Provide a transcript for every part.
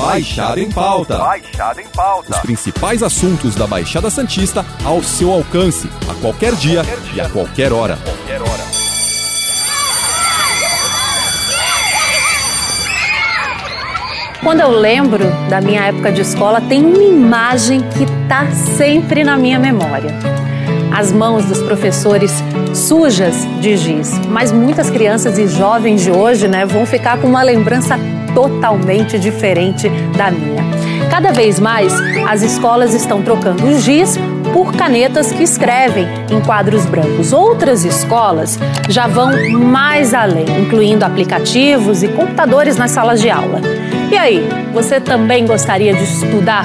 Baixada em Pauta. Baixada em Pauta. Os principais assuntos da Baixada Santista ao seu alcance, a qualquer dia, qualquer dia. e a qualquer hora. Qualquer hora. Quando eu lembro da minha época de escola, tem uma imagem que está sempre na minha memória. As mãos dos professores sujas de giz. Mas muitas crianças e jovens de hoje né, vão ficar com uma lembrança totalmente diferente da minha. Cada vez mais, as escolas estão trocando o giz por canetas que escrevem em quadros brancos. Outras escolas já vão mais além, incluindo aplicativos e computadores nas salas de aula. E aí, você também gostaria de estudar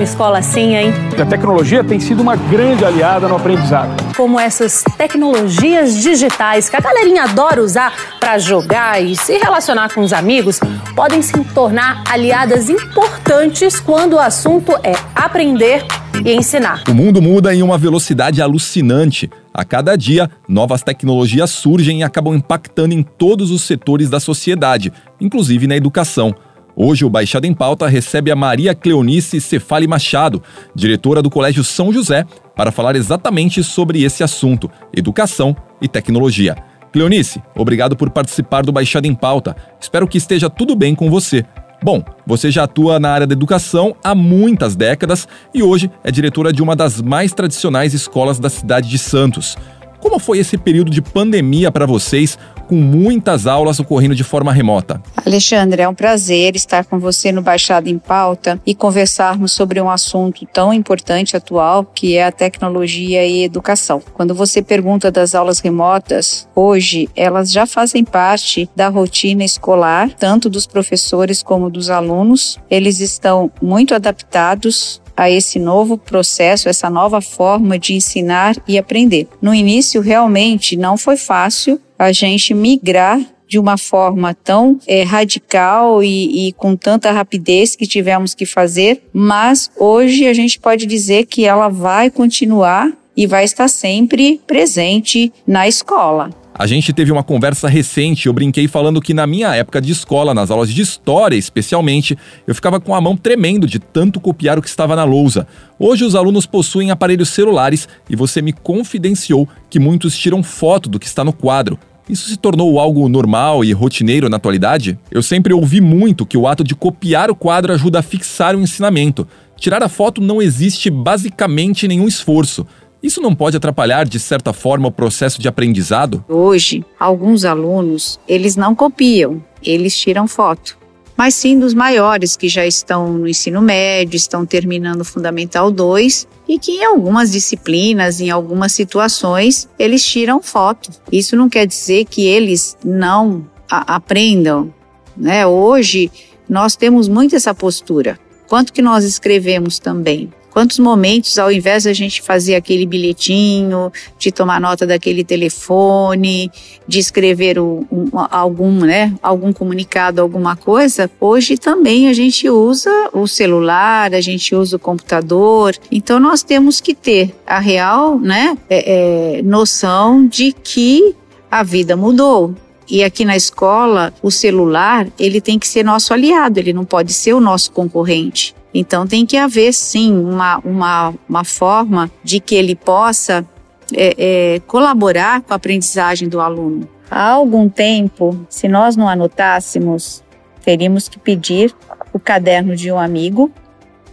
numa escola assim, hein? A tecnologia tem sido uma grande aliada no aprendizado. Como essas tecnologias digitais que a galerinha adora usar para jogar e se relacionar com os amigos, podem se tornar aliadas importantes quando o assunto é aprender e ensinar. O mundo muda em uma velocidade alucinante. A cada dia, novas tecnologias surgem e acabam impactando em todos os setores da sociedade, inclusive na educação. Hoje, o Baixada em Pauta recebe a Maria Cleonice Cefali Machado, diretora do Colégio São José, para falar exatamente sobre esse assunto, educação e tecnologia. Cleonice, obrigado por participar do Baixada em Pauta. Espero que esteja tudo bem com você. Bom, você já atua na área da educação há muitas décadas e hoje é diretora de uma das mais tradicionais escolas da cidade de Santos. Como foi esse período de pandemia para vocês, com muitas aulas ocorrendo de forma remota? Alexandre, é um prazer estar com você no Baixada em Pauta e conversarmos sobre um assunto tão importante atual que é a tecnologia e educação. Quando você pergunta das aulas remotas, hoje elas já fazem parte da rotina escolar, tanto dos professores como dos alunos. Eles estão muito adaptados a esse novo processo, essa nova forma de ensinar e aprender. No início, realmente não foi fácil a gente migrar de uma forma tão é, radical e, e, com tanta rapidez que tivemos que fazer, mas hoje a gente pode dizer que ela vai continuar e vai estar sempre presente na escola. A gente teve uma conversa recente, eu brinquei falando que na minha época de escola, nas aulas de história especialmente, eu ficava com a mão tremendo de tanto copiar o que estava na lousa. Hoje os alunos possuem aparelhos celulares e você me confidenciou que muitos tiram foto do que está no quadro. Isso se tornou algo normal e rotineiro na atualidade? Eu sempre ouvi muito que o ato de copiar o quadro ajuda a fixar o ensinamento. Tirar a foto não existe basicamente nenhum esforço. Isso não pode atrapalhar, de certa forma, o processo de aprendizado? Hoje, alguns alunos, eles não copiam, eles tiram foto. Mas sim dos maiores que já estão no ensino médio, estão terminando o Fundamental 2 e que em algumas disciplinas, em algumas situações, eles tiram foto. Isso não quer dizer que eles não aprendam. Né? Hoje, nós temos muito essa postura. Quanto que nós escrevemos também? Quantos momentos, ao invés de a gente fazer aquele bilhetinho, de tomar nota daquele telefone, de escrever um, algum, né, algum comunicado, alguma coisa, hoje também a gente usa o celular, a gente usa o computador. Então nós temos que ter a real, né, é, é, noção de que a vida mudou. E aqui na escola, o celular, ele tem que ser nosso aliado, ele não pode ser o nosso concorrente. Então tem que haver sim uma, uma, uma forma de que ele possa é, é, colaborar com a aprendizagem do aluno. Há algum tempo, se nós não anotássemos, teríamos que pedir o caderno de um amigo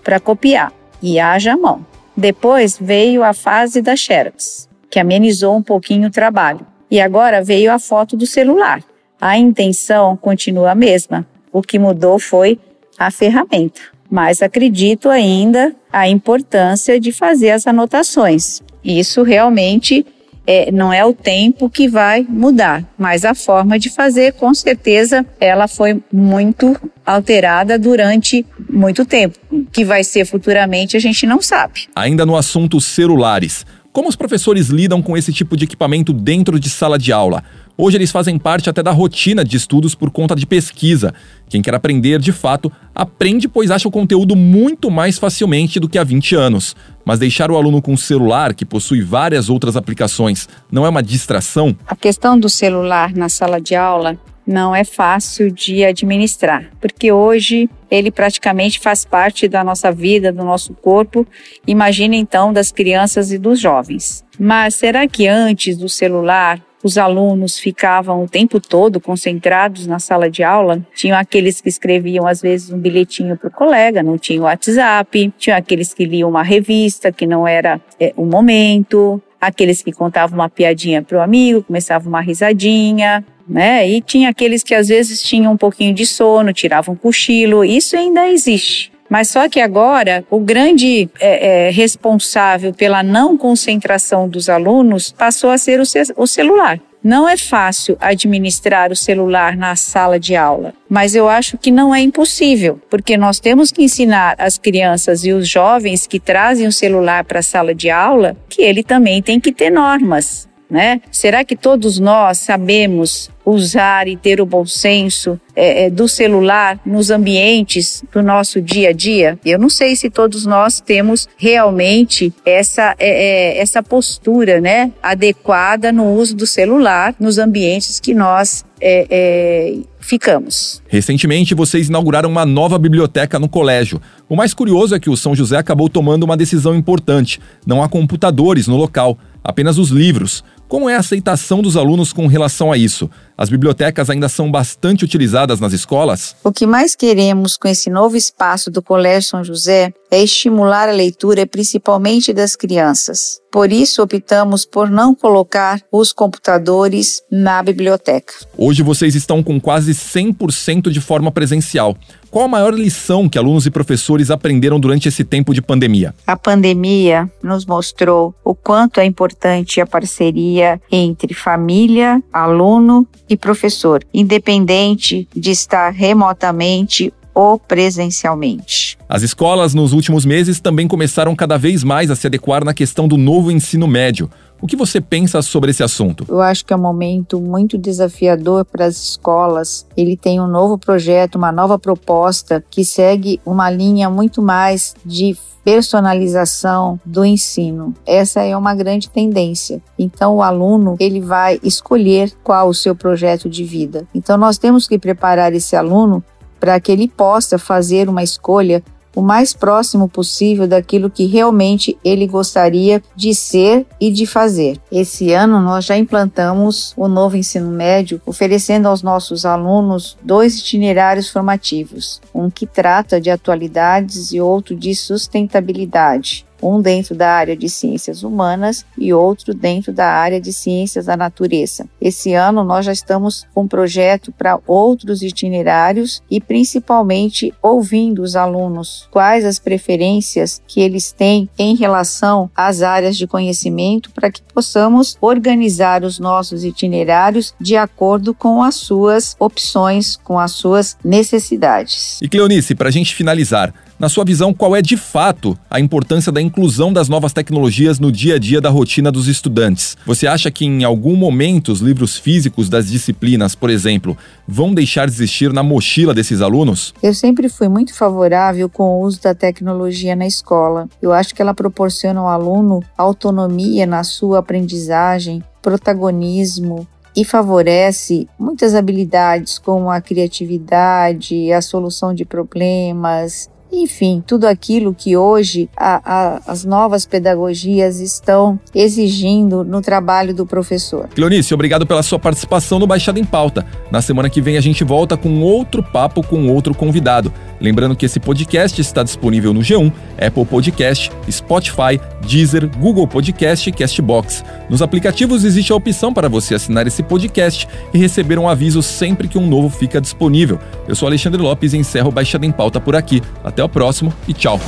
para copiar e haja a mão. Depois veio a fase da Xerox, que amenizou um pouquinho o trabalho. E agora veio a foto do celular. A intenção continua a mesma. O que mudou foi a ferramenta mas acredito ainda a importância de fazer as anotações. Isso realmente é, não é o tempo que vai mudar, mas a forma de fazer, com certeza, ela foi muito alterada durante muito tempo. O que vai ser futuramente a gente não sabe. Ainda no assunto celulares, como os professores lidam com esse tipo de equipamento dentro de sala de aula? Hoje eles fazem parte até da rotina de estudos por conta de pesquisa. Quem quer aprender de fato, aprende pois acha o conteúdo muito mais facilmente do que há 20 anos. Mas deixar o aluno com um celular, que possui várias outras aplicações, não é uma distração? A questão do celular na sala de aula não é fácil de administrar, porque hoje ele praticamente faz parte da nossa vida, do nosso corpo. Imagina então das crianças e dos jovens. Mas será que antes do celular os alunos ficavam o tempo todo concentrados na sala de aula. Tinham aqueles que escreviam, às vezes, um bilhetinho para o colega, não tinha WhatsApp. Tinha aqueles que liam uma revista, que não era é, o momento. Aqueles que contavam uma piadinha para o amigo, começavam uma risadinha. Né? E tinha aqueles que às vezes tinham um pouquinho de sono, tiravam um cochilo. Isso ainda existe. Mas só que agora o grande é, é, responsável pela não concentração dos alunos passou a ser o, ce o celular. Não é fácil administrar o celular na sala de aula, mas eu acho que não é impossível, porque nós temos que ensinar as crianças e os jovens que trazem o celular para a sala de aula que ele também tem que ter normas. Né? Será que todos nós sabemos usar e ter o bom senso é, é, do celular nos ambientes do nosso dia a dia? Eu não sei se todos nós temos realmente essa, é, é essa postura né, adequada no uso do celular nos ambientes que nós é, é, ficamos. Recentemente, vocês inauguraram uma nova biblioteca no colégio. O mais curioso é que o São José acabou tomando uma decisão importante. Não há computadores no local, apenas os livros. Como é a aceitação dos alunos com relação a isso? As bibliotecas ainda são bastante utilizadas nas escolas? O que mais queremos com esse novo espaço do Colégio São José é estimular a leitura, principalmente das crianças. Por isso, optamos por não colocar os computadores na biblioteca. Hoje vocês estão com quase 100% de forma presencial. Qual a maior lição que alunos e professores aprenderam durante esse tempo de pandemia? A pandemia nos mostrou o quanto é importante a parceria entre família, aluno e professor, independente de estar remotamente ou presencialmente. As escolas nos últimos meses também começaram cada vez mais a se adequar na questão do novo ensino médio. O que você pensa sobre esse assunto? Eu acho que é um momento muito desafiador para as escolas. Ele tem um novo projeto, uma nova proposta que segue uma linha muito mais de personalização do ensino. Essa é uma grande tendência. Então o aluno, ele vai escolher qual o seu projeto de vida. Então nós temos que preparar esse aluno para que ele possa fazer uma escolha o mais próximo possível daquilo que realmente ele gostaria de ser e de fazer. Esse ano nós já implantamos o novo ensino médio, oferecendo aos nossos alunos dois itinerários formativos, um que trata de atualidades e outro de sustentabilidade um dentro da área de ciências humanas e outro dentro da área de ciências da natureza. Esse ano nós já estamos com um projeto para outros itinerários e principalmente ouvindo os alunos quais as preferências que eles têm em relação às áreas de conhecimento para que possamos organizar os nossos itinerários de acordo com as suas opções, com as suas necessidades. E Cleonice, para a gente finalizar, na sua visão, qual é de fato a importância da inclusão das novas tecnologias no dia a dia da rotina dos estudantes? Você acha que em algum momento os livros físicos das disciplinas, por exemplo, vão deixar de existir na mochila desses alunos? Eu sempre fui muito favorável com o uso da tecnologia na escola. Eu acho que ela proporciona ao aluno autonomia na sua aprendizagem, protagonismo, e favorece muitas habilidades como a criatividade, a solução de problemas, enfim, tudo aquilo que hoje a, a, as novas pedagogias estão exigindo no trabalho do professor. Cleonice, obrigado pela sua participação no Baixada em Pauta. Na semana que vem a gente volta com outro papo com outro convidado. Lembrando que esse podcast está disponível no G1, Apple Podcast, Spotify, Deezer, Google Podcast e Castbox. Nos aplicativos existe a opção para você assinar esse podcast e receber um aviso sempre que um novo fica disponível. Eu sou Alexandre Lopes e encerro o Baixada em Pauta por aqui. Até o próximo e tchau.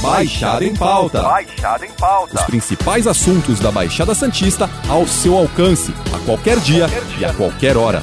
Baixada em Pauta. Baixada em Pauta. Os principais assuntos da Baixada Santista ao seu alcance, a qualquer dia, qualquer dia. e a qualquer hora.